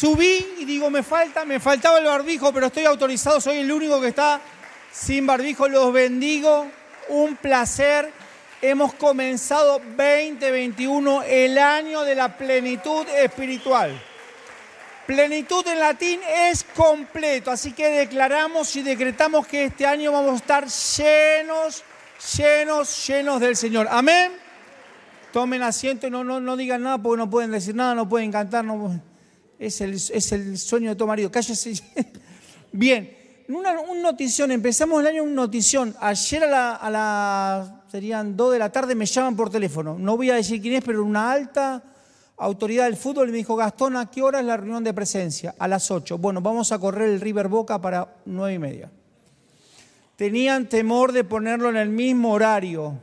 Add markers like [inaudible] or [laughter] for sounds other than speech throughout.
Subí y digo, me falta, me faltaba el barbijo, pero estoy autorizado, soy el único que está sin barbijo. Los bendigo, un placer. Hemos comenzado 2021, el año de la plenitud espiritual. Plenitud en latín es completo, así que declaramos y decretamos que este año vamos a estar llenos, llenos, llenos del Señor. Amén. Tomen asiento y no, no, no digan nada porque no pueden decir nada, no pueden cantar. No, es, el, sueño de todo marido. Cállese. [laughs] Bien, una, notición. Empezamos el año un notición. Ayer a la, serían 2 de la tarde me llaman por teléfono. No voy a decir quién es, pero una alta autoridad del fútbol me dijo, Gastón, ¿a qué hora es la reunión de presencia? A las 8. Bueno, vamos a correr el River Boca para 9 y media. Tenían temor de ponerlo en el mismo horario.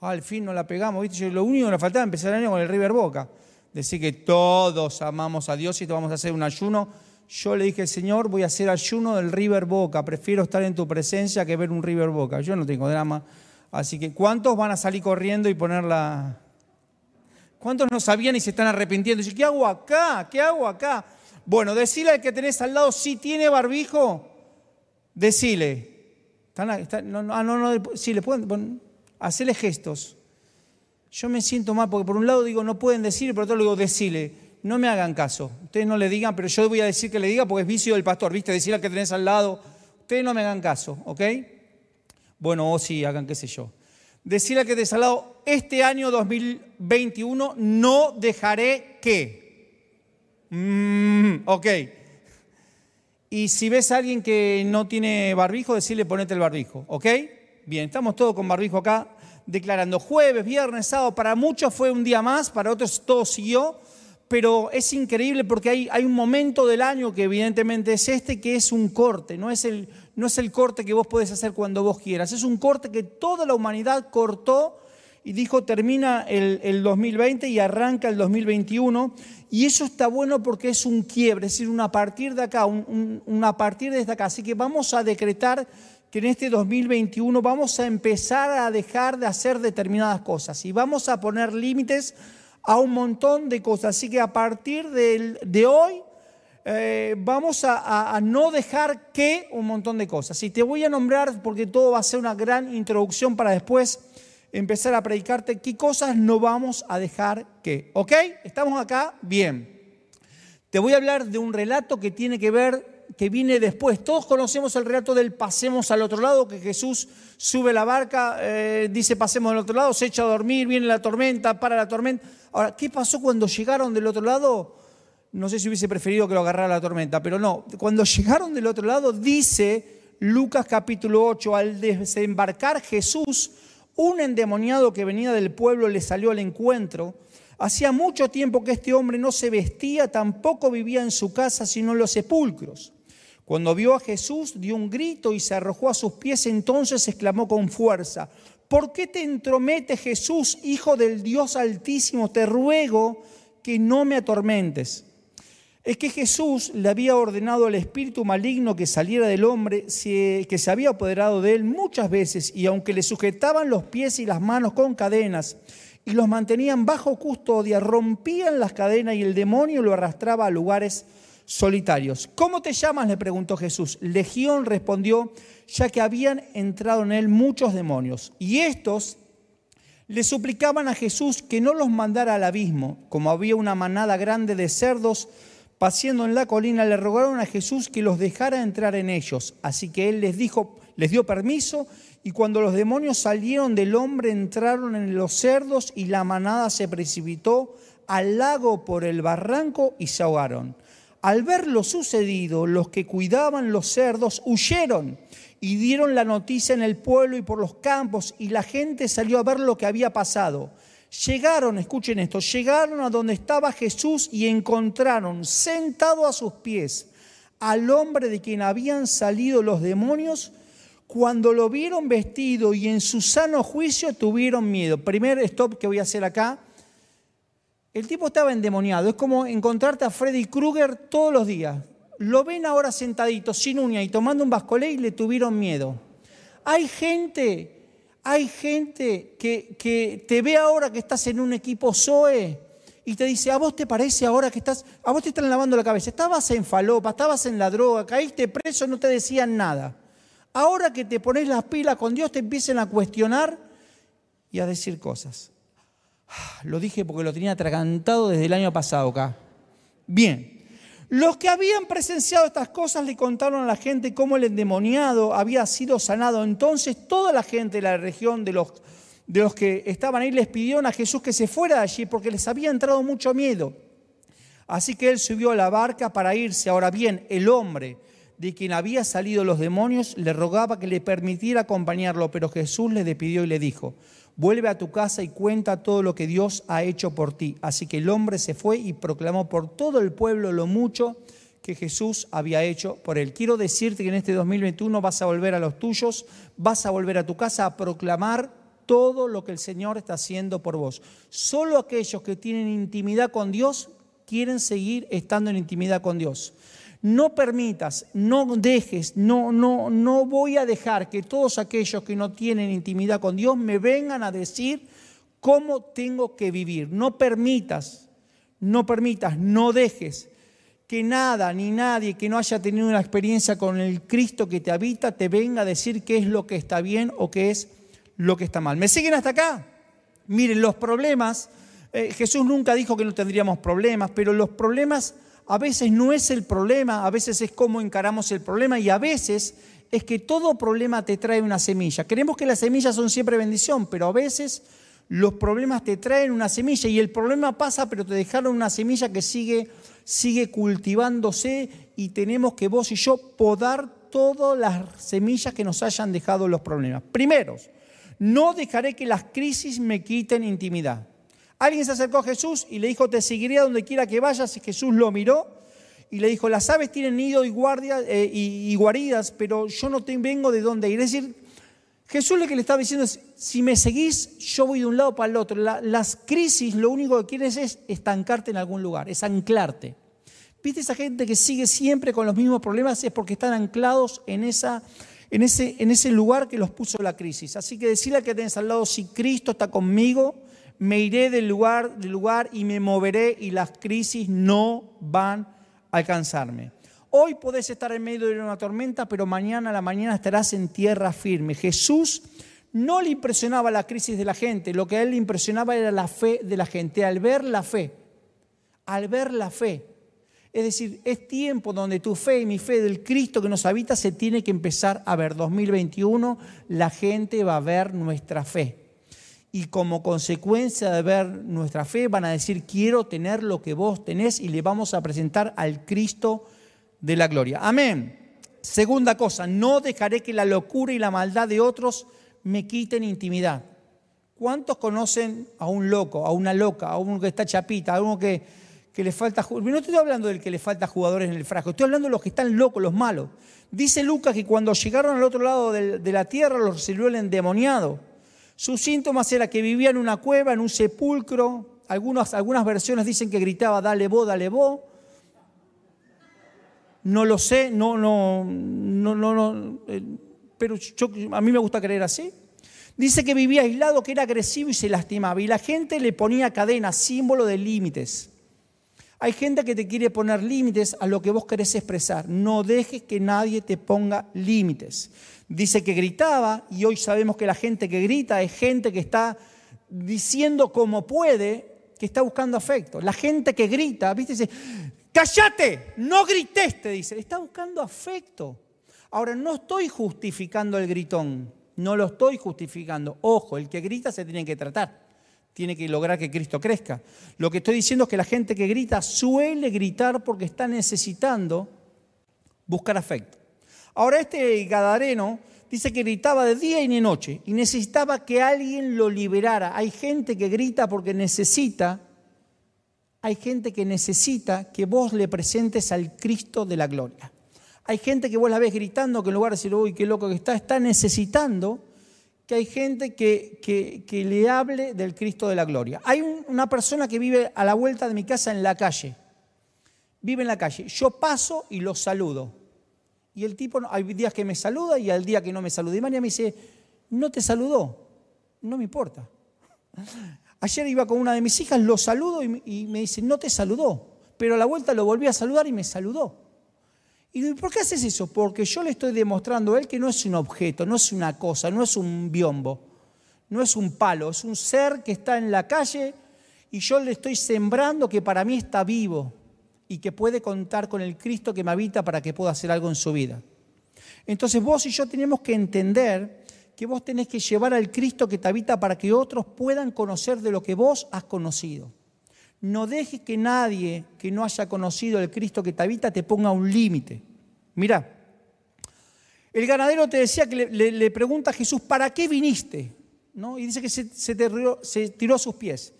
Ah, al fin no la pegamos, ¿viste? lo único que nos faltaba empezar el año con el River Boca. Decir que todos amamos a Dios y te vamos a hacer un ayuno. Yo le dije, Señor, voy a hacer ayuno del River Boca. Prefiero estar en tu presencia que ver un River Boca. Yo no tengo drama. Así que, ¿cuántos van a salir corriendo y poner la, ¿Cuántos no sabían y se están arrepintiendo? ¿qué hago acá? ¿Qué hago acá? Bueno, decile al que tenés al lado, si tiene barbijo, decile. no, no, ah, no, no, sí, le pueden, hacerle gestos. Yo me siento mal porque por un lado digo, no pueden decir, por otro lado digo, decile. No me hagan caso. Ustedes no le digan, pero yo voy a decir que le diga porque es vicio del pastor, ¿viste? Decirle al que tenés al lado. Ustedes no me hagan caso, ¿ok? Bueno, o sí, hagan qué sé yo decirle que te lado, este año 2021 no dejaré que. Mm, ok. Y si ves a alguien que no tiene barbijo, decirle ponete el barbijo, ¿ok? Bien, estamos todos con barbijo acá, declarando jueves, viernes, sábado. Para muchos fue un día más, para otros todo siguió pero es increíble porque hay, un momento del año que evidentemente es este, que es un corte, no es, el, corte que vos podés hacer cuando vos quieras, es un corte que toda la humanidad cortó y dijo termina el, 2020 y arranca el 2021, y eso está bueno porque es un quiebre, es decir, una partir de acá, una partir desde acá, así que vamos a decretar que en este 2021 vamos a empezar a dejar de hacer determinadas cosas y vamos a poner límites a un montón de cosas. Así que a partir de, hoy eh, vamos a, no dejar que un montón de cosas. Y te voy a nombrar porque todo va a ser una gran introducción para después empezar a predicarte qué cosas no vamos a dejar que. ¿Ok? ¿Estamos acá? Bien. Te voy a hablar de un relato que tiene que ver que viene después. Todos conocemos el relato del pasemos al otro lado, que Jesús sube la barca, eh, dice pasemos al otro lado, se echa a dormir, viene la tormenta, para la tormenta. Ahora, ¿qué pasó cuando llegaron del otro lado? No sé si hubiese preferido que lo agarrara la tormenta, pero no. Cuando llegaron del otro lado, dice Lucas capítulo 8, al desembarcar Jesús, un endemoniado que venía del pueblo le salió al encuentro. Hacía mucho tiempo que este hombre no se vestía, tampoco vivía en su casa, sino en los sepulcros. Cuando vio a Jesús, dio un grito y se arrojó a sus pies, entonces exclamó con fuerza, ¿por qué te entromete Jesús, Hijo del Dios Altísimo? Te ruego que no me atormentes. Es que Jesús le había ordenado al espíritu maligno que saliera del hombre, que se había apoderado de él muchas veces, y aunque le sujetaban los pies y las manos con cadenas, y los mantenían bajo custodia, rompían las cadenas y el demonio lo arrastraba a lugares solitarios. ¿Cómo te llamas? le preguntó Jesús. Legión respondió, ya que habían entrado en él muchos demonios. Y estos le suplicaban a Jesús que no los mandara al abismo. Como había una manada grande de cerdos paseando en la colina, le rogaron a Jesús que los dejara entrar en ellos. Así que él les dijo, les dio permiso, y cuando los demonios salieron del hombre, entraron en los cerdos, y la manada se precipitó al lago por el barranco y se ahogaron. Al ver lo sucedido, los que cuidaban los cerdos huyeron y dieron la noticia en el pueblo y por los campos, y la gente salió a ver lo que había pasado. Llegaron, escuchen esto, llegaron a donde estaba Jesús y encontraron sentado a sus pies al hombre de quien habían salido los demonios. Cuando lo vieron vestido y en su sano juicio tuvieron miedo. Primer stop que voy a hacer acá el tipo estaba endemoniado. Es como encontrarte a Freddy Krueger todos los días. Lo ven ahora sentadito, sin uña y tomando un bascolé y le tuvieron miedo. Hay gente, hay gente que, que te ve ahora que estás en un equipo Zoe y te dice, ¿a vos te parece ahora que estás, a vos te están lavando la cabeza? Estabas en falopa, estabas en la droga, caíste preso, no te decían nada. Ahora que te pones las pilas con Dios, te empiezan a cuestionar y a decir cosas. [sighs] Lo dije porque lo tenía atragantado desde el año pasado acá. Bien, los que habían presenciado estas cosas le contaron a la gente cómo el endemoniado había sido sanado. Entonces toda la gente de la región de los de los que estaban ahí les pidieron a Jesús que se fuera de allí porque les había entrado mucho miedo. Así que él subió a la barca para irse. Ahora bien, el hombre de quien había salido los demonios le rogaba que le permitiera acompañarlo, pero Jesús le despidió y le dijo, vuelve a tu casa y cuenta todo lo que Dios ha hecho por ti. Así que el hombre se fue y proclamó por todo el pueblo lo mucho que Jesús había hecho por él. Quiero decirte que en este 2021 vas a volver a los tuyos, vas a volver a tu casa a proclamar todo lo que el Señor está haciendo por vos. Solo aquellos que tienen intimidad con Dios quieren seguir estando en intimidad con Dios. No permitas, no dejes, no, no, no voy a dejar que todos aquellos que no tienen intimidad con Dios me vengan a decir cómo tengo que vivir. No permitas, no permitas, no dejes que nada ni nadie que no haya tenido una experiencia con el Cristo que te habita te venga a decir qué es lo que está bien o qué es lo que está mal. ¿Me siguen hasta acá? Miren, los problemas, eh, Jesús nunca dijo que no tendríamos problemas, pero los problemas a veces no es el problema, a veces es cómo encaramos el problema y a veces es que todo problema te trae una semilla. Queremos que las semillas son siempre bendición, pero a veces los problemas te traen una semilla y el problema pasa, pero te dejaron una semilla que sigue, sigue cultivándose y tenemos que vos y yo podar todas las semillas que nos hayan dejado los problemas. Primero, no dejaré que las crisis me quiten intimidad. Alguien se acercó a Jesús y le dijo, te seguiré a donde quiera que vayas. Y Jesús lo miró y le dijo, las aves tienen nido y, guardia, eh, y, guaridas, pero yo no vengo de dónde ir. Es decir, Jesús lo que le estaba diciendo es, si me seguís, yo voy de un lado para el otro. las crisis lo único que quieres es estancarte en algún lugar, es anclarte. ¿Viste esa gente que sigue siempre con los mismos problemas? Es porque están anclados en esa en ese, en ese lugar que los puso la crisis. Así que decirle que tenés al lado, si Cristo está conmigo, me iré del lugar, del lugar y me moveré y las crisis no van a alcanzarme. Hoy podés estar en medio de una tormenta, pero mañana a la mañana estarás en tierra firme. Jesús no le impresionaba la crisis de la gente, lo que a él le impresionaba era la fe de la gente. Al ver la fe, al ver la fe, es decir, es tiempo donde tu fe y mi fe del Cristo que nos habita se tiene que empezar a ver. 2021, la gente va a ver nuestra fe. Y como consecuencia de ver nuestra fe van a decir, quiero tener lo que vos tenés y le vamos a presentar al Cristo de la gloria. Amén. Segunda cosa, no dejaré que la locura y la maldad de otros me quiten intimidad. ¿Cuántos conocen a un loco, a una loca, a uno que está chapita, a uno que que le falta. No estoy hablando del que le falta jugadores en el frasco, estoy hablando de los que están locos, los malos. Dice Lucas que cuando llegaron al otro lado de la tierra los recibió el endemoniado. Sus síntomas era que vivía en una cueva, en un sepulcro. Algunas, versiones dicen que gritaba, dale vos, dale vos. No lo sé, no, no, no, no, no eh, pero a mí me gusta creer así. Dice que vivía aislado, que era agresivo y se lastimaba. Y la gente le ponía cadenas, símbolo de límites. Hay gente que te quiere poner límites a lo que vos querés expresar. No dejes que nadie te ponga límites. Dice que gritaba y hoy sabemos que la gente que grita es gente que está diciendo como puede, que está buscando afecto. La gente que grita, ¿viste? Dice, cállate, no grites, te dice. Está buscando afecto. Ahora, no estoy justificando el gritón, no lo estoy justificando. Ojo, el que grita se tiene que tratar tiene que lograr que Cristo crezca. Lo que estoy diciendo es que la gente que grita suele gritar porque está necesitando buscar afecto. Ahora este Gadareno dice que gritaba de día y de noche y necesitaba que alguien lo liberara. Hay gente que grita porque necesita, hay gente que necesita que vos le presentes al Cristo de la gloria. Hay gente que vos la ves gritando que en lugar de decir, uy, qué loco que está, está necesitando que hay gente que, que, le hable del Cristo de la gloria. Hay una persona que vive a la vuelta de mi casa en la calle. Vive en la calle. Yo paso y lo saludo. Y el tipo, hay días que me saluda y al día que no me saluda. Y María me dice, no te saludó. No me importa. [laughs] Ayer iba con una de mis hijas, lo saludo y, me dice, no te saludó. Pero a la vuelta lo volví a saludar y me saludó. Y ¿por qué haces eso? Porque yo le estoy demostrando a él que no es un objeto, no es una cosa, no es un biombo, no es un palo, es un ser que está en la calle y yo le estoy sembrando que para mí está vivo y que puede contar con el Cristo que me habita para que pueda hacer algo en su vida. Entonces vos y yo tenemos que entender que vos tenés que llevar al Cristo que te habita para que otros puedan conocer de lo que vos has conocido. No dejes que nadie que no haya conocido el Cristo que te habita te ponga un límite. Mirá, el ganadero te decía que le, pregunta a Jesús, ¿para qué viniste? ¿No? Y dice que se, se, se tiró a sus pies.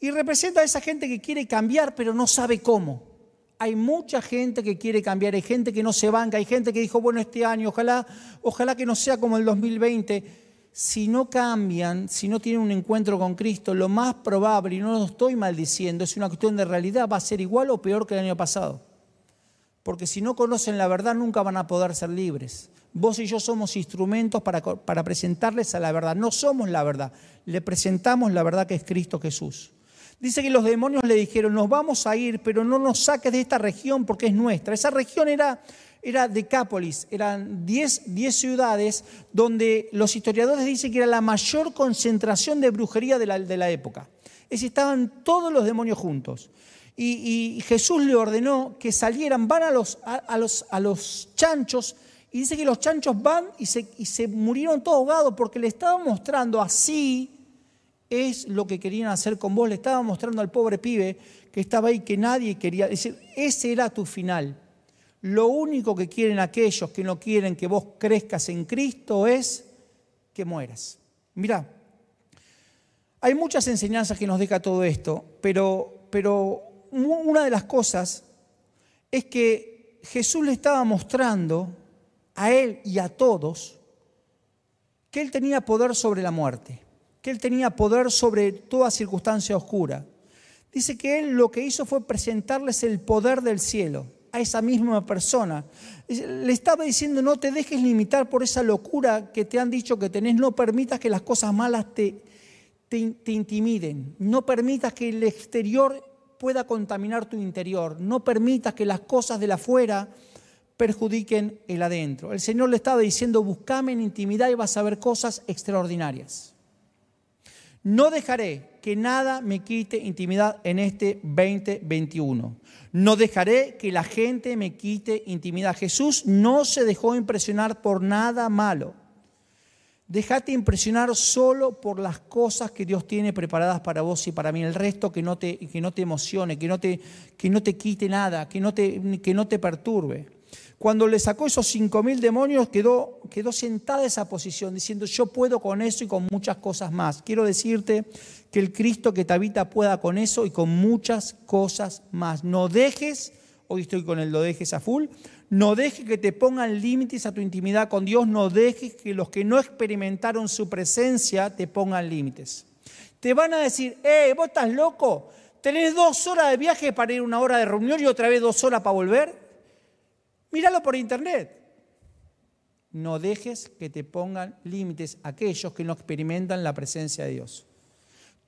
Y representa a esa gente que quiere cambiar pero no sabe cómo. Hay mucha gente que quiere cambiar, hay gente que no se banca, hay gente que dijo, bueno, este año, ojalá, ojalá que no sea como el 2020. Si no cambian, si no tienen un encuentro con Cristo, lo más probable, y no lo estoy maldiciendo, es una cuestión de realidad, va a ser igual o peor que el año pasado. Porque si no conocen la verdad, nunca van a poder ser libres. Vos y yo somos instrumentos para, presentarles a la verdad. No somos la verdad, le presentamos la verdad que es Cristo Jesús. Dice que los demonios le dijeron, nos vamos a ir, pero no nos saques de esta región porque es nuestra. Esa región era, era Decápolis, eran 10 ciudades donde los historiadores dicen que era la mayor concentración de brujería de la, de la época. Es decir, estaban todos los demonios juntos. Y, Jesús le ordenó que salieran, van a los, a, los, a los chanchos, y dice que los chanchos van y se, y se murieron todos ahogados porque le estaban mostrando así es lo que querían hacer con vos. Le estaba mostrando al pobre pibe que estaba ahí, que nadie quería. decir, ese era tu final. Lo único que quieren aquellos que no quieren que vos crezcas en Cristo es que mueras. Mirá, hay muchas enseñanzas que nos deja todo esto, pero, pero una de las cosas es que Jesús le estaba mostrando a él y a todos que él tenía poder sobre la muerte que él tenía poder sobre toda circunstancia oscura. Dice que él lo que hizo fue presentarles el poder del cielo a esa misma persona. Le estaba diciendo, no te dejes limitar por esa locura que te han dicho que tenés, no permitas que las cosas malas te, te, intimiden, no permitas que el exterior pueda contaminar tu interior, no permitas que las cosas de la afuera perjudiquen el adentro. El Señor le estaba diciendo, buscame en intimidad y vas a ver cosas extraordinarias. No dejaré que nada me quite intimidad en este 2021. No dejaré que la gente me quite intimidad. Jesús no se dejó impresionar por nada malo. Déjate impresionar solo por las cosas que Dios tiene preparadas para vos y para mí. El resto que no te, que no te emocione, que no te, que no te quite nada, que no te, que no te perturbe. Cuando le sacó esos cinco mil demonios, quedó, quedó sentada esa posición, diciendo, yo puedo con eso y con muchas cosas más. Quiero decirte que el Cristo que te habita pueda con eso y con muchas cosas más. No dejes, hoy estoy con el lo dejes a full, no dejes que te pongan límites a tu intimidad con Dios, no dejes que los que no experimentaron su presencia te pongan límites. Te van a decir, eh, vos estás loco, tenés dos horas de viaje para ir una hora de reunión y otra vez dos horas para volver. Míralo por internet. No dejes que te pongan límites aquellos que no experimentan la presencia de Dios.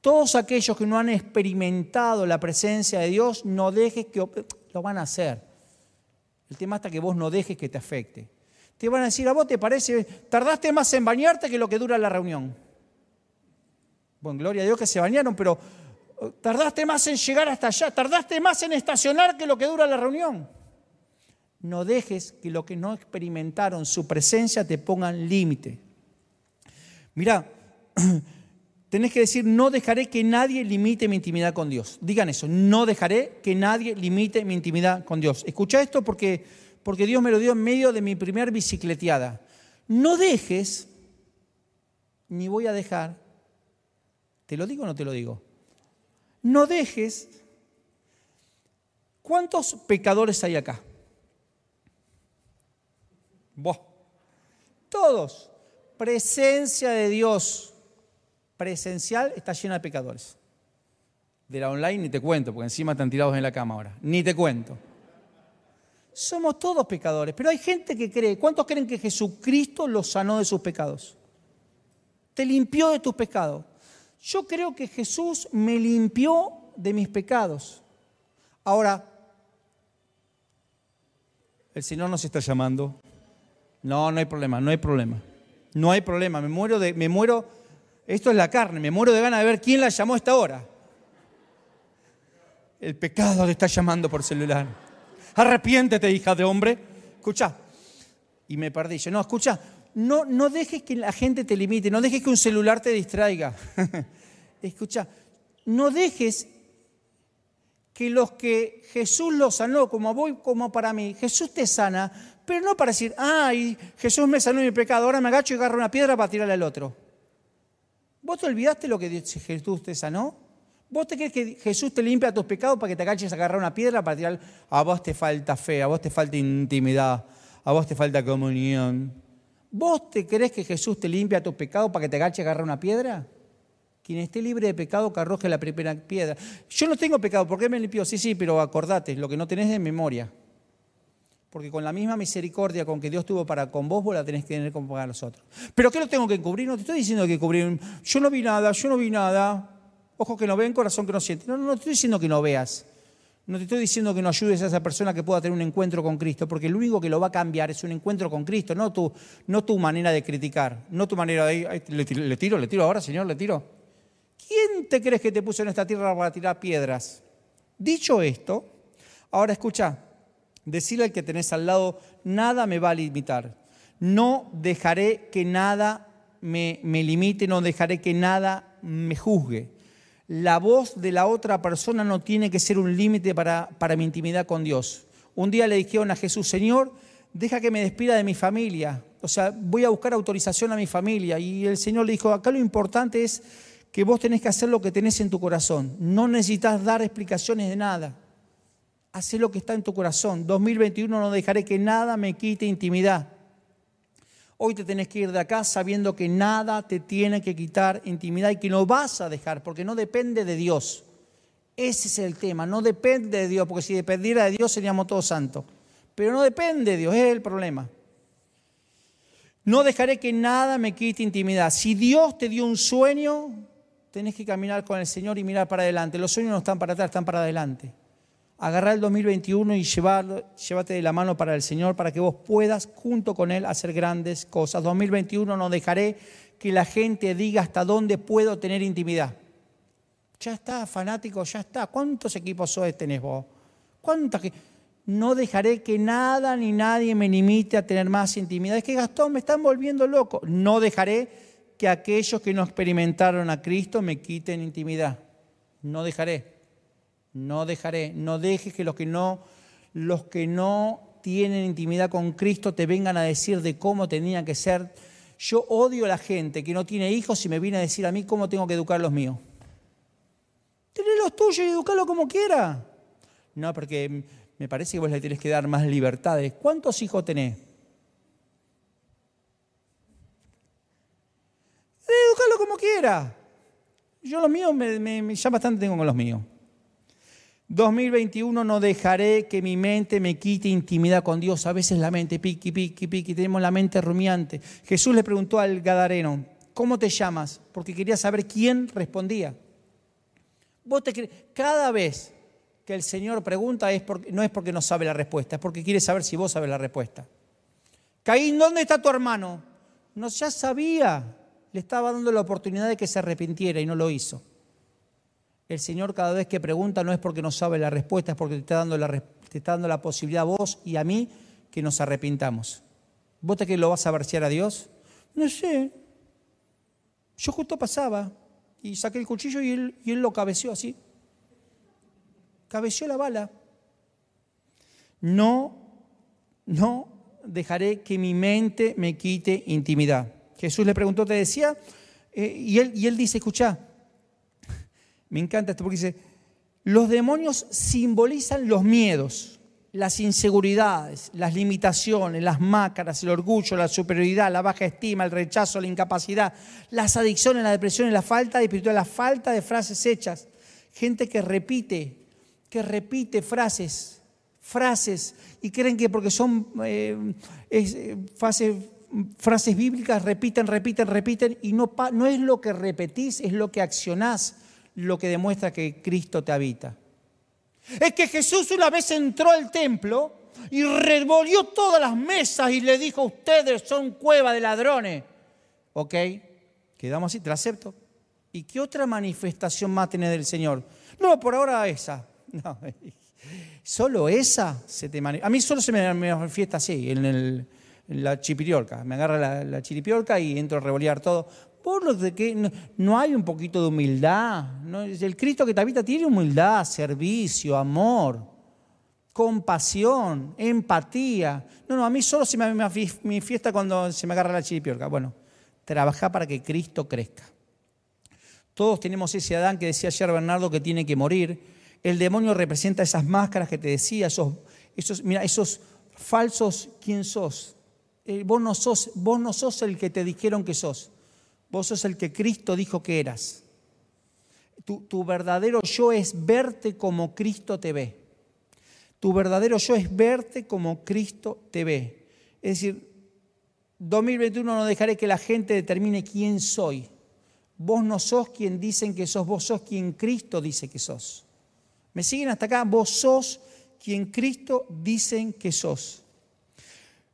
Todos aquellos que no han experimentado la presencia de Dios, no dejes que lo van a hacer. El tema está que vos no dejes que te afecte. Te van a decir, a vos te parece, tardaste más en bañarte que lo que dura la reunión. Bueno, gloria a Dios que se bañaron, pero eh, tardaste más en llegar hasta allá, tardaste más en estacionar que lo que dura la reunión. No dejes que los que no experimentaron su presencia te pongan límite. Mira, [clears throat] tenés que decir, no dejaré que nadie limite mi intimidad con Dios. Digan eso, no dejaré que nadie limite mi intimidad con Dios. Escucha esto porque, porque Dios me lo dio en medio de mi primer bicicleteada. No dejes, ni voy a dejar, ¿te lo digo o no te lo digo? No dejes, ¿cuántos pecadores hay acá? Todos. Presencia de Dios presencial está llena de pecadores. De la online ni te cuento, porque encima están tirados en la cama ahora. Ni te cuento. Somos todos pecadores, pero hay gente que cree. ¿Cuántos creen que Jesucristo los sanó de sus pecados? Te limpió de tus pecados. Yo creo que Jesús me limpió de mis pecados. Ahora, el Señor nos está llamando. No, no hay problema, no hay problema. No hay problema, me muero de, me muero, esto es la carne, me muero de ganas de ver quién la llamó a esta hora. El pecado le está llamando por celular. Arrepiéntete, hija de hombre. Escucha. Y me perdí. Yo, no, escucha, no, no dejes que la gente te limite, no dejes que un celular te distraiga. [laughs] escucha, no dejes que los que Jesús los sanó, como voy, como para mí, Jesús te sana, pero no para decir, ay, Jesús me sanó mi pecado, ahora me agacho y agarro una piedra para tirarle al otro. ¿Vos te olvidaste lo que Jesús te sanó? ¿Vos te crees que Jesús te limpia tus pecados para que te agaches a agarrar una piedra para tirar? A vos te falta fe, a vos te falta intimidad, a vos te falta comunión. ¿Vos te crees que Jesús te limpia tus pecados para que te agaches a agarrar una piedra? Quien esté libre de pecado, que arroje la primera piedra. Yo no tengo pecado, ¿por qué me limpió? Sí, sí, pero acordate, lo que no tenés de memoria. Porque con la misma misericordia con que Dios tuvo para con vos, vos la tenés que tener como para nosotros. ¿Pero qué lo tengo que encubrir? No te estoy diciendo que cubrir. Yo no vi nada, yo no vi nada. Ojo que no ven, corazón que no siente. No, no, te estoy diciendo que no veas. No te estoy diciendo que no ayudes a esa persona que pueda tener un encuentro con Cristo, porque lo único que lo va a cambiar es un encuentro con Cristo, no tu, no tu manera de criticar, no tu manera de... le, le tiro, le tiro ahora, Señor, le tiro. ¿Quién te crees que te puso en esta tierra para tirar piedras? Dicho esto, ahora escucha, decirle al que tenés al lado, nada me va a limitar. No dejaré que nada me, me limite, no dejaré que nada me juzgue. La voz de la otra persona no tiene que ser un límite para, para mi intimidad con Dios. Un día le dijeron a Jesús, Señor, deja que me despida de mi familia. O sea, voy a buscar autorización a mi familia. Y el Señor le dijo, acá lo importante es que vos tenés que hacer lo que tenés en tu corazón. No necesitas dar explicaciones de nada. Hacé lo que está en tu corazón. 2021 no dejaré que nada me quite intimidad. Hoy te tenés que ir de acá sabiendo que nada te tiene que quitar intimidad y que no vas a dejar, porque no depende de Dios. Ese es el tema, no depende de Dios, porque si dependiera de Dios seríamos todos santos. Pero no depende de Dios, es el problema. No dejaré que nada me quite intimidad. Si Dios te dio un sueño, tenés que caminar con el Señor y mirar para adelante. Los sueños no están para atrás, están para adelante. Agarrar el 2021 y llevarlo, llévate de la mano para el Señor para que vos puedas junto con Él hacer grandes cosas. 2021 no dejaré que la gente diga hasta dónde puedo tener intimidad. Ya está, fanático, ya está. ¿Cuántos equipos SOE tenés vos? ¿Cuántas? No dejaré que nada ni nadie me limite a tener más intimidad. Es que Gastón me están volviendo loco. No dejaré que aquellos que no experimentaron a Cristo me quiten intimidad. No dejaré, no dejaré, no dejes que los que no, los que no tienen intimidad con Cristo te vengan a decir de cómo tenían que ser. Yo odio a la gente que no tiene hijos y me viene a decir a mí cómo tengo que educar los míos. Tener los tuyos y educarlos como quiera. No, porque me parece que vos le tienes que dar más libertades. ¿Cuántos hijos tenés? Educarlo como quiera. Yo los míos, me, me, ya bastante tengo con los míos. 2021 no dejaré que mi mente me quite intimidad con Dios. A veces la mente piqui, piqui, piqui, tenemos la mente rumiante. Jesús le preguntó al Gadareno, ¿cómo te llamas? Porque quería saber quién respondía. Cada vez que el Señor pregunta es porque, no es porque no sabe la respuesta, es porque quiere saber si vos sabes la respuesta. Caín, ¿dónde está tu hermano? No, ya sabía le estaba dando la oportunidad de que se arrepintiera y no lo hizo. El Señor cada vez que pregunta no es porque no sabe la respuesta, es porque te está dando la, te está dando la posibilidad a vos y a mí que nos arrepintamos. ¿Vos te que lo vas a versear a Dios? No sé. Yo justo pasaba y saqué el cuchillo y él, lo cabeció así. Cabeció la bala. No, no dejaré que mi mente me quite intimidad. Jesús le preguntó, te decía, eh, y, él, y él dice, escucha, me encanta esto porque dice, los demonios simbolizan los miedos, las inseguridades, las limitaciones, las mácaras, el orgullo, la superioridad, la baja estima, el rechazo, la incapacidad, las adicciones, la depresión, la falta de espiritualidad, la falta de frases hechas. Gente que repite, que repite frases, frases, y creen que porque son eh, eh, frases frases bíblicas, repiten, repiten, repiten, y no, no es lo que repetís, es lo que accionás lo que demuestra que Cristo te habita. Es que Jesús una vez entró al templo y revolvió todas las mesas y le dijo, ustedes son cueva de ladrones. Ok, quedamos así, te lo acepto. ¿Y qué otra manifestación más tiene del Señor? No, por ahora esa. [laughs] Solo esa se te manifiesta. A mí solo se me manifiesta así, en, la chipiriorca. Me agarra la, la y entro a revolear todo. Por lo de que no, hay un poquito de humildad. El Cristo que te habita tiene humildad, servicio, amor, compasión, empatía. No, no, a mí solo se me manifiesta cuando se me agarra la chiripiorca. Bueno, trabaja para que Cristo crezca. Todos tenemos ese Adán que decía ayer Bernardo que tiene que morir. El demonio representa esas máscaras que te decía, esos, esos, mira, esos falsos, ¿quién sos? Eh, vos, no sos? vos no sos el que te dijeron que sos. Vos sos el que Cristo dijo que eras. Tu, tu verdadero yo es verte como Cristo te ve. Tu verdadero yo es verte como Cristo te ve. Es decir, 2021 no dejaré que la gente determine quién soy. Vos no sos quien dicen que sos, vos sos quien Cristo dice que sos. ¿Me siguen hasta acá? Vos sos quien Cristo dicen que sos.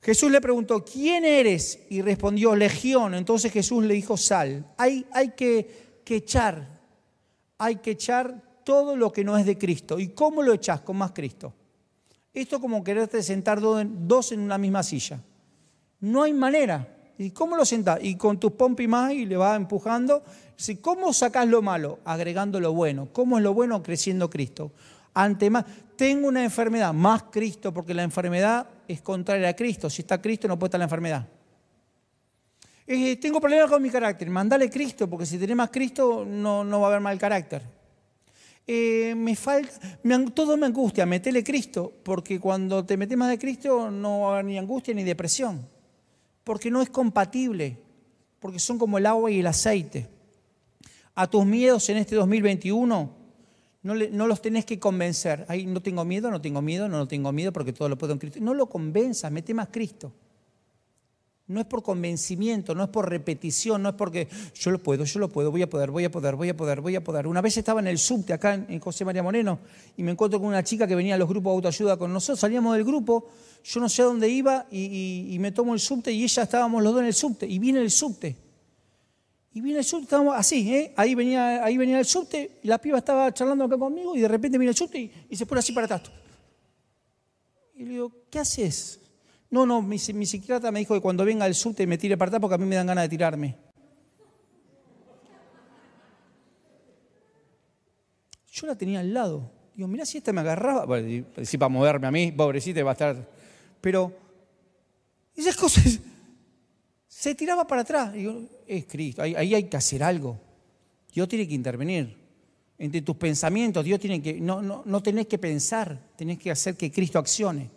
Jesús le preguntó, ¿quién eres? Y respondió, Legión. Entonces Jesús le dijo, sal. Hay, hay que, echar, hay que echar todo lo que no es de Cristo. ¿Y cómo lo echás? Con más Cristo. Esto como quererte sentar dos en una misma silla. No hay manera. ¿Y cómo lo sentás? Y con tus pompi más y le vas empujando. ¿Cómo sacás lo malo? Agregando lo bueno. ¿Cómo es lo bueno? Creciendo Cristo. Ante más, tengo una enfermedad, más Cristo, porque la enfermedad es contraria a Cristo. Si está Cristo no puede estar la enfermedad. Eh, tengo problemas con mi carácter, mandale Cristo, porque si tenés más Cristo no, no va a haber mal carácter. Eh, me falta, todo me angustia, metele Cristo, porque cuando te metes más de Cristo no va a haber ni angustia ni depresión, porque no es compatible, porque son como el agua y el aceite. A tus miedos en este 2021 no, los tenés que convencer. Ahí no tengo miedo, no tengo miedo, no, tengo miedo porque todo lo puedo en Cristo. No lo convenzas, mete más Cristo. No es por convencimiento, no es por repetición, no es porque yo lo puedo, yo lo puedo, voy a poder, voy a poder, voy a poder, voy a poder. Una vez estaba en el subte acá en José María Moreno y me encuentro con una chica que venía a los grupos de autoayuda con nosotros. Salíamos del grupo, yo no sé a dónde iba y, y me tomo el subte y ella estábamos los dos en el subte y viene el subte. Y viene el subte, estábamos así, ¿eh? ahí, venía, ahí venía el subte, y la piba estaba charlando acá conmigo y de repente viene el subte y, se pone así para atrás. Y le digo, ¿qué haces? No, no, mi, psiquiatra me dijo que cuando venga el subte me tire para atrás porque a mí me dan ganas de tirarme. Yo la tenía al lado. Digo, mirá si esta me agarraba. Bueno, si para moverme a mí, pobrecita, va a estar. Pero esas cosas se tiraba para atrás. Digo, es Cristo, ahí, hay que hacer algo. Dios tiene que intervenir. Entre tus pensamientos, Dios tiene que, no, no, no tenés que pensar, tenés que hacer que Cristo accione.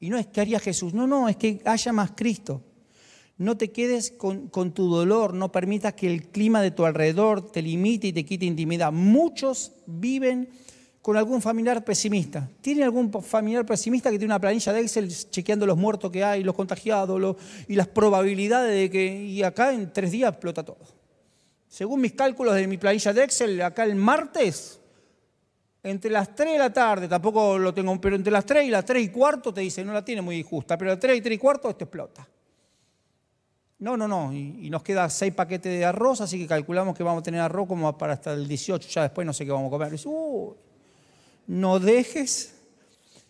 Y no es que haría Jesús, no, no, es que haya más Cristo. No te quedes con, con, tu dolor, no permitas que el clima de tu alrededor te limite y te quite intimidad. Muchos viven con algún familiar pesimista. ¿Tiene algún familiar pesimista que tiene una planilla de Excel chequeando los muertos que hay, los contagiados y las probabilidades de que... Y acá en tres días explota todo. Según mis cálculos de mi planilla de Excel, acá el martes, entre las 3 de la tarde, tampoco lo tengo, pero entre las 3 y las 3 y cuarto te dice, no la tiene muy justa, pero las 3 y 3 y cuarto esto explota. No, no, no, y, nos queda 6 paquetes de arroz, así que calculamos que vamos a tener arroz como para hasta el 18, ya después no sé qué vamos a comer. Uy, no dejes.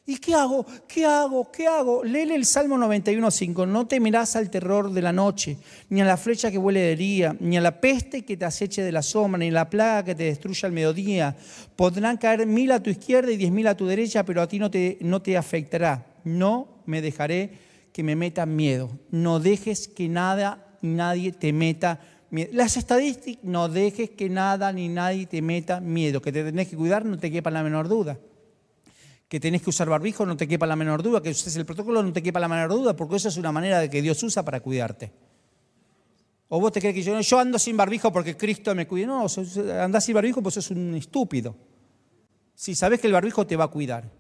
¿Y qué hago? ¿Qué hago? ¿Qué hago? Léele el Salmo 91.5. No temerás al terror de la noche, ni a la flecha que huele de día, ni a la peste que te aceche de la sombra, ni a la plaga que te destruya al mediodía. Podrán caer mil a tu izquierda y diez mil a tu derecha, pero a ti no te, no te afectará. No me dejaré que me metan miedo. No dejes que nada nadie te meta miedo. Las estadísticas, no dejes que nada ni nadie te meta miedo. Que te tenés que cuidar, no te quepa la menor duda. Que tenés que usar barbijo, no te quepa la menor duda. Que uses el protocolo, no te quepa la menor duda, porque eso es una manera de que Dios usa para cuidarte. O vos te crees que yo, yo ando sin barbijo porque Cristo me cuida. No, andás sin barbijo pues sos un estúpido. Si sabes que el barbijo te va a cuidar.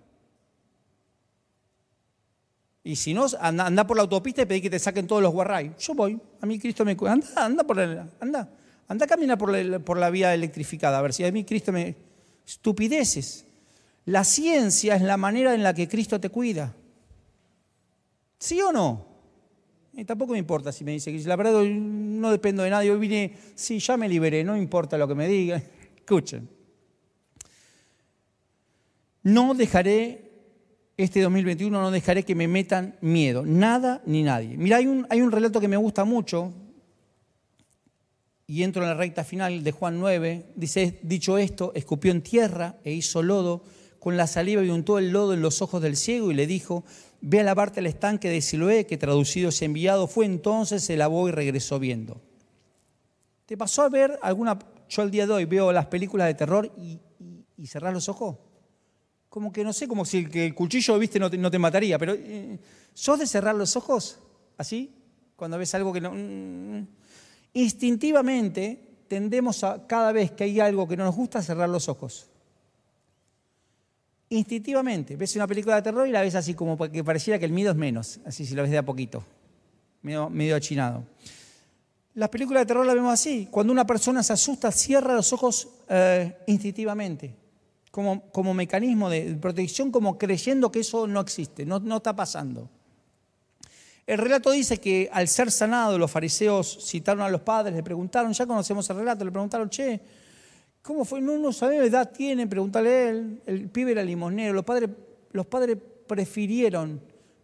Y si no, anda, por la autopista y pedí que te saquen todos los guarray. Yo voy, a mí Cristo me cuida. Anda, anda por la, anda, anda camina por la, por la vía electrificada, a ver si a mí Cristo me... Estupideces. La ciencia es la manera en la que Cristo te cuida. ¿Sí o no? Y tampoco me importa si me dice la verdad no dependo de nadie. Hoy vine, sí, ya me liberé, no importa lo que me digan. [laughs] Escuchen. No dejaré este 2021 no dejaré que me metan miedo, nada ni nadie. Mira, hay un, hay un relato que me gusta mucho, y entro en la recta final de Juan 9, dice, dicho esto, escupió en tierra e hizo lodo, con la saliva y untó el lodo en los ojos del ciego y le dijo, ve a lavarte el estanque de Siloé, que traducido es enviado, fue entonces, se lavó y regresó viendo. ¿Te pasó a ver alguna, yo al día de hoy veo las películas de terror y, y cerrar los ojos? Como que no sé, como si el, cuchillo, viste, no te, mataría, pero eh, ¿sos de cerrar los ojos? ¿Así? Cuando ves algo que no... Mm, instintivamente tendemos a, cada vez que hay algo que no nos gusta, cerrar los ojos. Instintivamente. Ves una película de terror y la ves así como que pareciera que el miedo es menos, así si lo ves de a poquito, medio, medio achinado. Las películas de terror las vemos así. Cuando una persona se asusta, cierra los ojos eh, instintivamente como, mecanismo de protección, como creyendo que eso no existe, no, no está pasando. El relato dice que al ser sanado los fariseos citaron a los padres, le preguntaron, ya conocemos el relato, le preguntaron, che, ¿cómo fue? No, no sabemos, edad tiene, pregúntale a él. El pibe era limonero, los padres, los padres prefirieron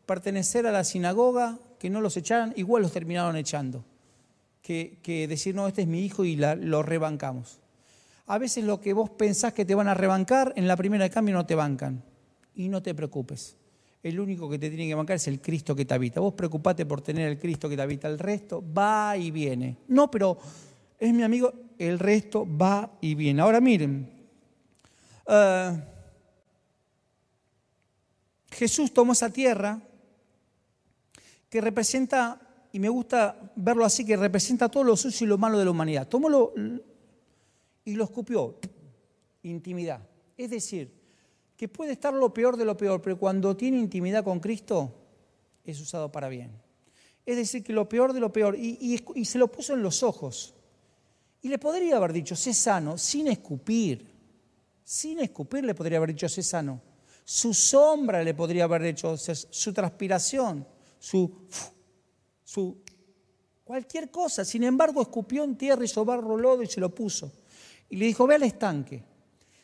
pertenecer a la sinagoga, que no los echaran, igual los terminaron echando, que, que decir, no, este es mi hijo y lo rebancamos. A veces lo que vos pensás que te van a rebancar, en la primera de cambio no te bancan. Y no te preocupes. El único que te tiene que bancar es el Cristo que te habita. Vos preocupate por tener el Cristo que te habita. El resto va y viene. No, pero es mi amigo, el resto va y viene. Ahora miren, eh, Jesús tomó esa tierra que representa, y me gusta verlo así, que representa todo lo sucio y lo malo de la humanidad. Tomó lo, y lo escupió. Intimidad. Es decir, que puede estar lo peor de lo peor, pero cuando tiene intimidad con Cristo, es usado para bien. Es decir, que lo peor de lo peor, y, se lo puso en los ojos. Y le podría haber dicho, sé sano, sin escupir. Sin escupir le podría haber dicho, sé sano. Su sombra le podría haber dicho, su transpiración, su, su cualquier cosa. Sin embargo, escupió en tierra, y barro, lodo y se lo puso. Y le dijo, ve al estanque.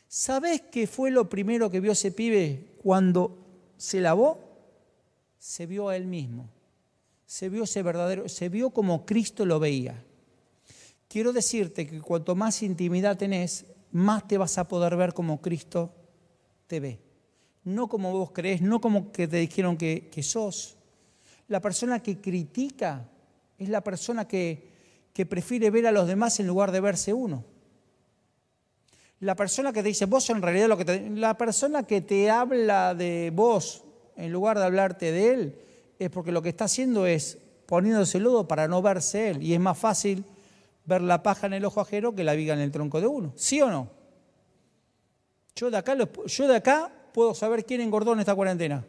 ¿Sabes qué fue lo primero que vio ese pibe cuando se lavó? Se vio a él mismo. Se vio ese verdadero, se vio como Cristo lo veía. Quiero decirte que cuanto más intimidad tenés, más te vas a poder ver como Cristo te ve. No como vos crees, no como que te dijeron que, sos. La persona que critica es la persona que prefiere ver a los demás en lugar de verse uno. La persona que te dice, vos en realidad lo que te... La persona que te habla de vos en lugar de hablarte de él, es porque lo que está haciendo es poniéndose lodo para no verse él. Y es más fácil ver la paja en el ojo ajeno que la viga en el tronco de uno. ¿Sí o no? Yo de acá, yo de acá puedo saber quién engordó en esta cuarentena.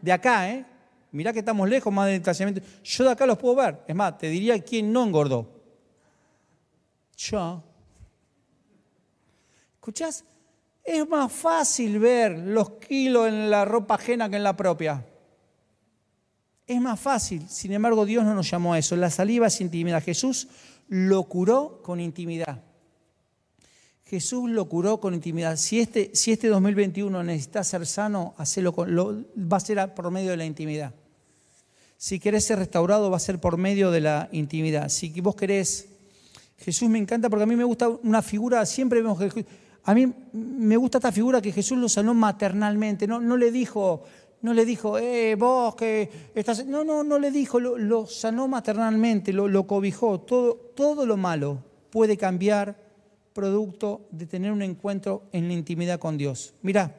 De acá, ¿eh? Mirá que estamos lejos más del estacionamiento. Yo de acá los puedo ver. Es más, te diría quién no engordó. Yo. ¿Escuchás? Es más fácil ver los kilos en la ropa ajena que en la propia. Es más fácil. Sin embargo, Dios no nos llamó a eso. La saliva es intimidad. Jesús lo curó con intimidad. Jesús lo curó con intimidad. Si este, si este 2021 necesita ser sano, lo, va a ser por medio de la intimidad. Si querés ser restaurado, va a ser por medio de la intimidad. Si vos querés, Jesús me encanta porque a mí me gusta una figura, siempre vemos que a mí me gusta esta figura que Jesús lo sanó maternalmente, no, no le dijo, no le dijo, eh, vos que estás... No, no, no le dijo, lo, sanó maternalmente, lo, cobijó. Todo, todo lo malo puede cambiar producto de tener un encuentro en la intimidad con Dios. Mirá,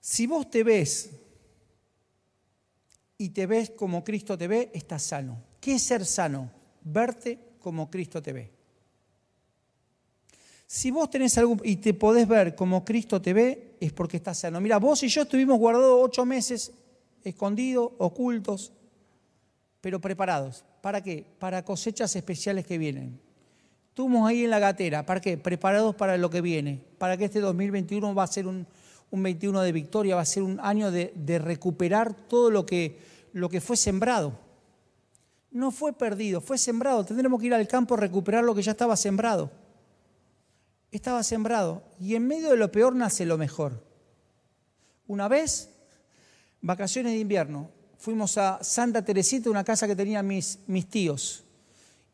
si vos te ves y te ves como Cristo te ve, estás sano. ¿Qué es ser sano? Verte como Cristo te ve. Si vos tenés algo y te podés ver como Cristo te ve, es porque estás sano. Mira, vos y yo estuvimos guardados ocho meses, escondidos, ocultos, pero preparados. ¿Para qué? Para cosechas especiales que vienen. Estuvimos ahí en la gatera. ¿Para qué? Preparados para lo que viene. Para que este 2021 va a ser un, 21 de victoria, va a ser un año de, recuperar todo lo que fue sembrado. No fue perdido, fue sembrado. Tendremos que ir al campo a recuperar lo que ya estaba sembrado estaba sembrado y en medio de lo peor nace lo mejor. Una vez, vacaciones de invierno, fuimos a Santa Teresita, una casa que tenían mis, mis tíos.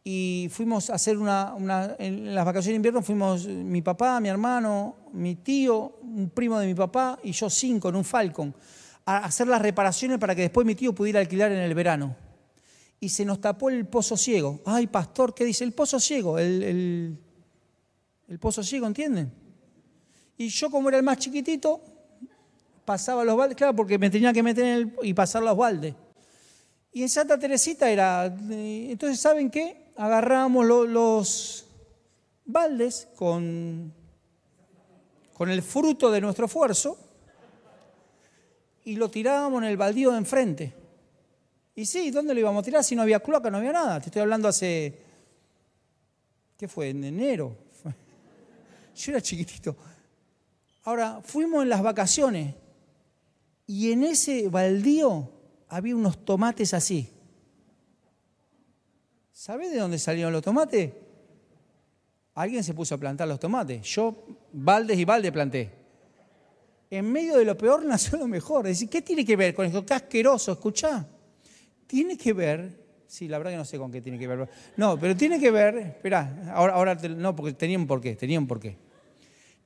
Y fuimos a hacer una, en las vacaciones de invierno fuimos mi papá, mi hermano, mi tío, un primo de mi papá y yo cinco en un Falcon a hacer las reparaciones para que después mi tío pudiera alquilar en el verano. Y se nos tapó el pozo ciego. Ay, pastor, ¿qué dice? El pozo ciego, el el pozo ciego, ¿entienden? Y yo como era el más chiquitito, pasaba los baldes, claro, porque me tenía que meter en el, y pasar los baldes. Y en Santa Teresita era, eh, entonces ¿saben qué? Agarrábamos los baldes con, con el fruto de nuestro esfuerzo y lo tirábamos en el baldío de enfrente. Y sí, ¿dónde lo íbamos a tirar si no había cloaca, no había nada? Te estoy hablando hace, ¿qué fue? En enero, yo era chiquitito. Ahora, fuimos en las vacaciones y en ese baldío había unos tomates así. ¿Sabés de dónde salieron los tomates? Alguien se puso a plantar los tomates. Yo, baldes y balde planté. En medio de lo peor [laughs] nació lo mejor. Es decir, ¿qué tiene que ver con esto? Qué asqueroso, escuchá. Tiene que ver, sí, la verdad que no sé con qué tiene que ver. No, pero tiene que ver, espera, ahora, ahora no, porque tenían por qué, tenían por qué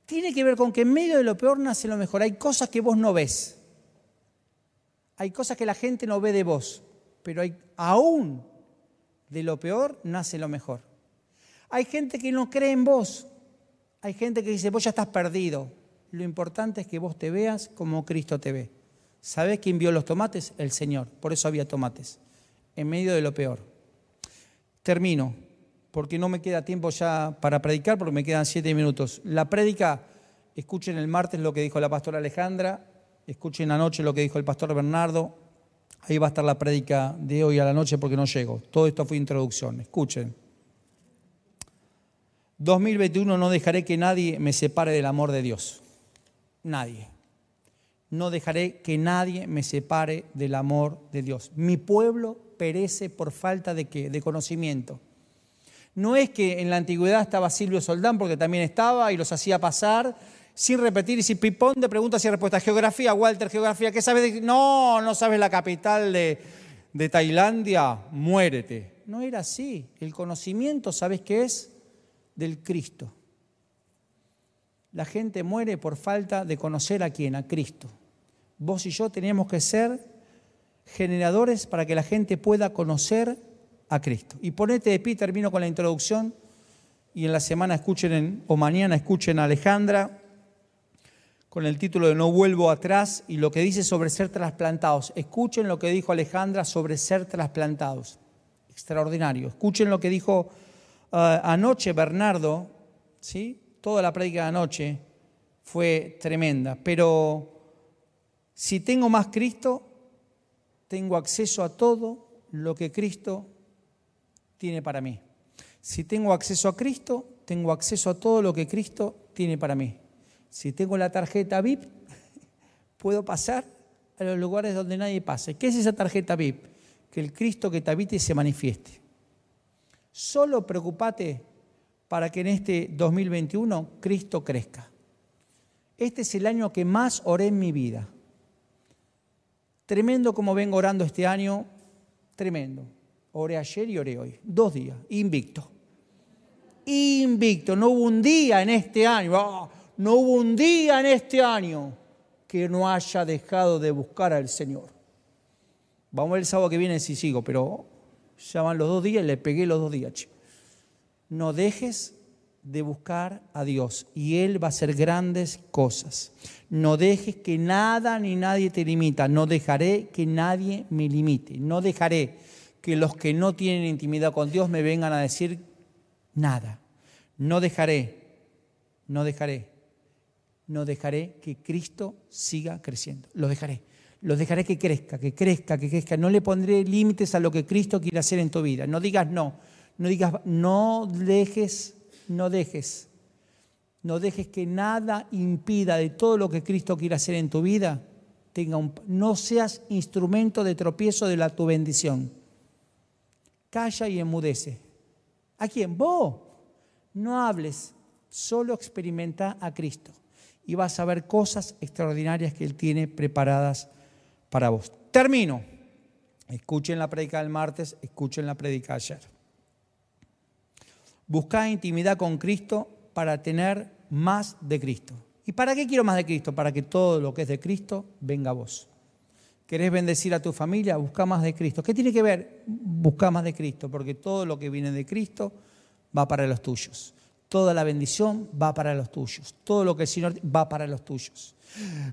tiene que ver con que en medio de lo peor nace lo mejor. Hay cosas que vos no ves. Hay cosas que la gente no ve de vos. Pero hay, aún de lo peor nace lo mejor. Hay gente que no cree en vos. Hay gente que dice, vos ya estás perdido. Lo importante es que vos te veas como Cristo te ve. ¿Sabés quién vio los tomates? El Señor. Por eso había tomates. En medio de lo peor. Termino porque no me queda tiempo ya para predicar, porque me quedan siete minutos. La prédica, escuchen el martes lo que dijo la pastora Alejandra, escuchen anoche lo que dijo el pastor Bernardo, ahí va a estar la prédica de hoy a la noche porque no llego. Todo esto fue introducción, escuchen. 2021 no dejaré que nadie me separe del amor de Dios. Nadie. No dejaré que nadie me separe del amor de Dios. Mi pueblo perece por falta de qué? De conocimiento. No es que en la antigüedad estaba Silvio Soldán, porque también estaba y los hacía pasar sin repetir y sin pipón de preguntas y respuestas. Geografía, Walter, geografía, ¿qué sabes? De... No, no sabes la capital de, de Tailandia, muérete. No era así. El conocimiento, ¿sabes qué es? Del Cristo. La gente muere por falta de conocer a quién, a Cristo. Vos y yo tenemos que ser generadores para que la gente pueda conocer a Cristo. Y ponete de pie, termino con la introducción y en la semana escuchen, o mañana escuchen a Alejandra con el título de No vuelvo atrás y lo que dice sobre ser trasplantados. Escuchen lo que dijo Alejandra sobre ser trasplantados. Extraordinario. Escuchen lo que dijo uh, anoche Bernardo, ¿sí? Toda la prédica de anoche fue tremenda, pero si tengo más Cristo, tengo acceso a todo lo que Cristo tiene para mí. Si tengo acceso a Cristo, tengo acceso a todo lo que Cristo tiene para mí. Si tengo la tarjeta VIP, [laughs] puedo pasar a los lugares donde nadie pase. ¿Qué es esa tarjeta VIP? Que el Cristo que te habite se manifieste. Solo preocupate para que en este 2021 Cristo crezca. Este es el año que más oré en mi vida. Tremendo como vengo orando este año, tremendo. Oré ayer y oré hoy. Dos días, invicto. Invicto. No hubo un día en este año, ah, no hubo un día en este año que no haya dejado de buscar al Señor. Vamos a ver el sábado que viene si sigo, pero ya van los dos días y le pegué los dos días. No dejes de buscar a Dios y Él va a hacer grandes cosas. No dejes que nada ni nadie te limita. No dejaré que nadie me limite. No dejaré que los que no tienen intimidad con Dios me vengan a decir nada. No dejaré no dejaré, no dejaré que Cristo siga creciendo. Lo dejaré. Lo dejaré que crezca, que crezca, que crezca. No le pondré límites a lo que Cristo quiere hacer en tu vida. No digas no. No digas, no dejes, no dejes. No dejes que nada impida de todo lo que Cristo quiere hacer en tu vida. Tenga no seas instrumento de tropiezo de la, tu bendición. Calla y enmudece. ¿A quién? Vos. No hables, solo experimenta a Cristo y vas a ver cosas extraordinarias que Él tiene preparadas para vos. Termino. Escuchen la predica del martes, escuchen la predica ayer. Busca intimidad con Cristo para tener más de Cristo. ¿Y para qué quiero más de Cristo? Para que todo lo que es de Cristo venga a vos. ¿Querés bendecir a tu familia? Busca más de Cristo. ¿Qué tiene que ver? Busca más de Cristo, porque todo lo que viene de Cristo va para los tuyos. Toda la bendición va para los tuyos. Todo lo que el Señor va para los tuyos.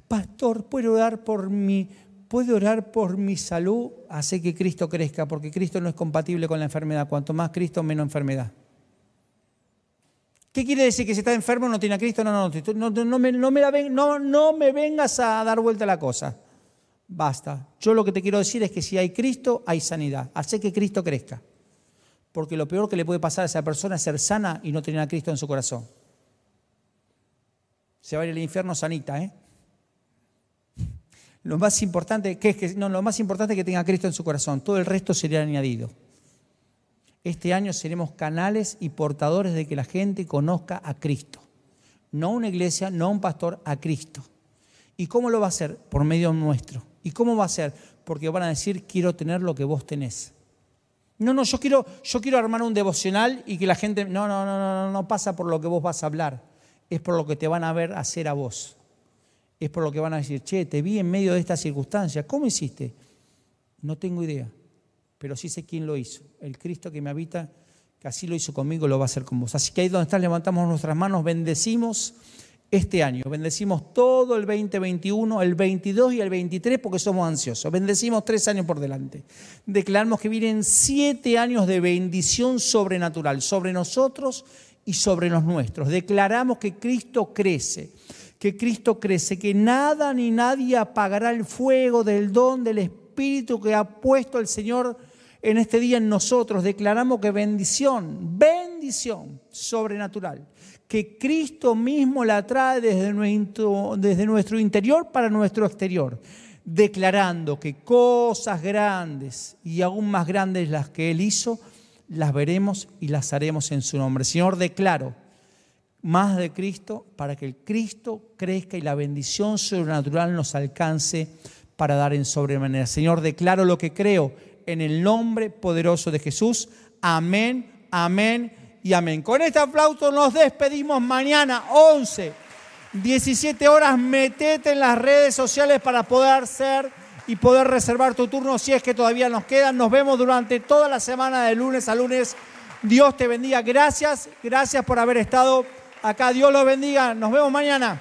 Pastor, ¿puedo orar por mi, ¿puedo orar por mi salud? Hace que Cristo crezca, porque Cristo no es compatible con la enfermedad. Cuanto más Cristo, menos enfermedad. ¿Qué quiere decir? ¿Que si está enfermo no tiene a Cristo? No, no, no, no, me, no, me vengas a dar vuelta la cosa. Basta. Yo lo que te quiero decir es que si hay Cristo, hay sanidad. Hace que Cristo crezca. Porque lo peor que le puede pasar a esa persona es ser sana y no tener a Cristo en su corazón. Se va a ir al infierno sanita, ¿eh? Lo más importante, es que, no, lo más importante es que tenga a Cristo en su corazón. Todo el resto sería añadido. Este año seremos canales y portadores de que la gente conozca a Cristo. No una iglesia, no un pastor, a Cristo. ¿Y cómo lo va a hacer? Por medio nuestro. ¿Y cómo va a ser? Porque van a decir, quiero tener lo que vos tenés. No, no, yo quiero, yo quiero armar un devocional y que la gente, no, no, no, no, no pasa por lo que vos vas a hablar, es por lo que te van a ver hacer a vos. Es por lo que van a decir, che, te vi en medio de esta circunstancia, ¿cómo hiciste? No tengo idea, pero sí sé quién lo hizo. El Cristo que me habita, que así lo hizo conmigo, lo va a hacer con vos. Así que ahí donde estás, levantamos nuestras manos, bendecimos este año. Bendecimos todo el 2021, el 22 y el 23 porque somos ansiosos. Bendecimos tres años por delante. Declaramos que vienen siete años de bendición sobrenatural sobre nosotros y sobre los nuestros. Declaramos que Cristo crece, que Cristo crece, que nada ni nadie apagará el fuego del don del Espíritu que ha puesto el Señor en este día nosotros. Declaramos que bendición, bendición sobrenatural que Cristo mismo la trae desde nuestro, desde nuestro interior para nuestro exterior, declarando que cosas grandes y aún más grandes las que Él hizo, las veremos y las haremos en su nombre. Señor, declaro más de Cristo para que el Cristo crezca y la bendición sobrenatural nos alcance para dar en sobremanera. Señor, declaro lo que creo en el nombre poderoso de Jesús. Amén, amén y amén. Con este aplauso nos despedimos mañana 11, 17 horas. Metete en las redes sociales para poder ser y poder reservar tu turno si es que todavía nos quedan. Nos vemos durante toda la semana de lunes a lunes. Dios te bendiga. Gracias, gracias por haber estado acá. Dios los bendiga. Nos vemos mañana.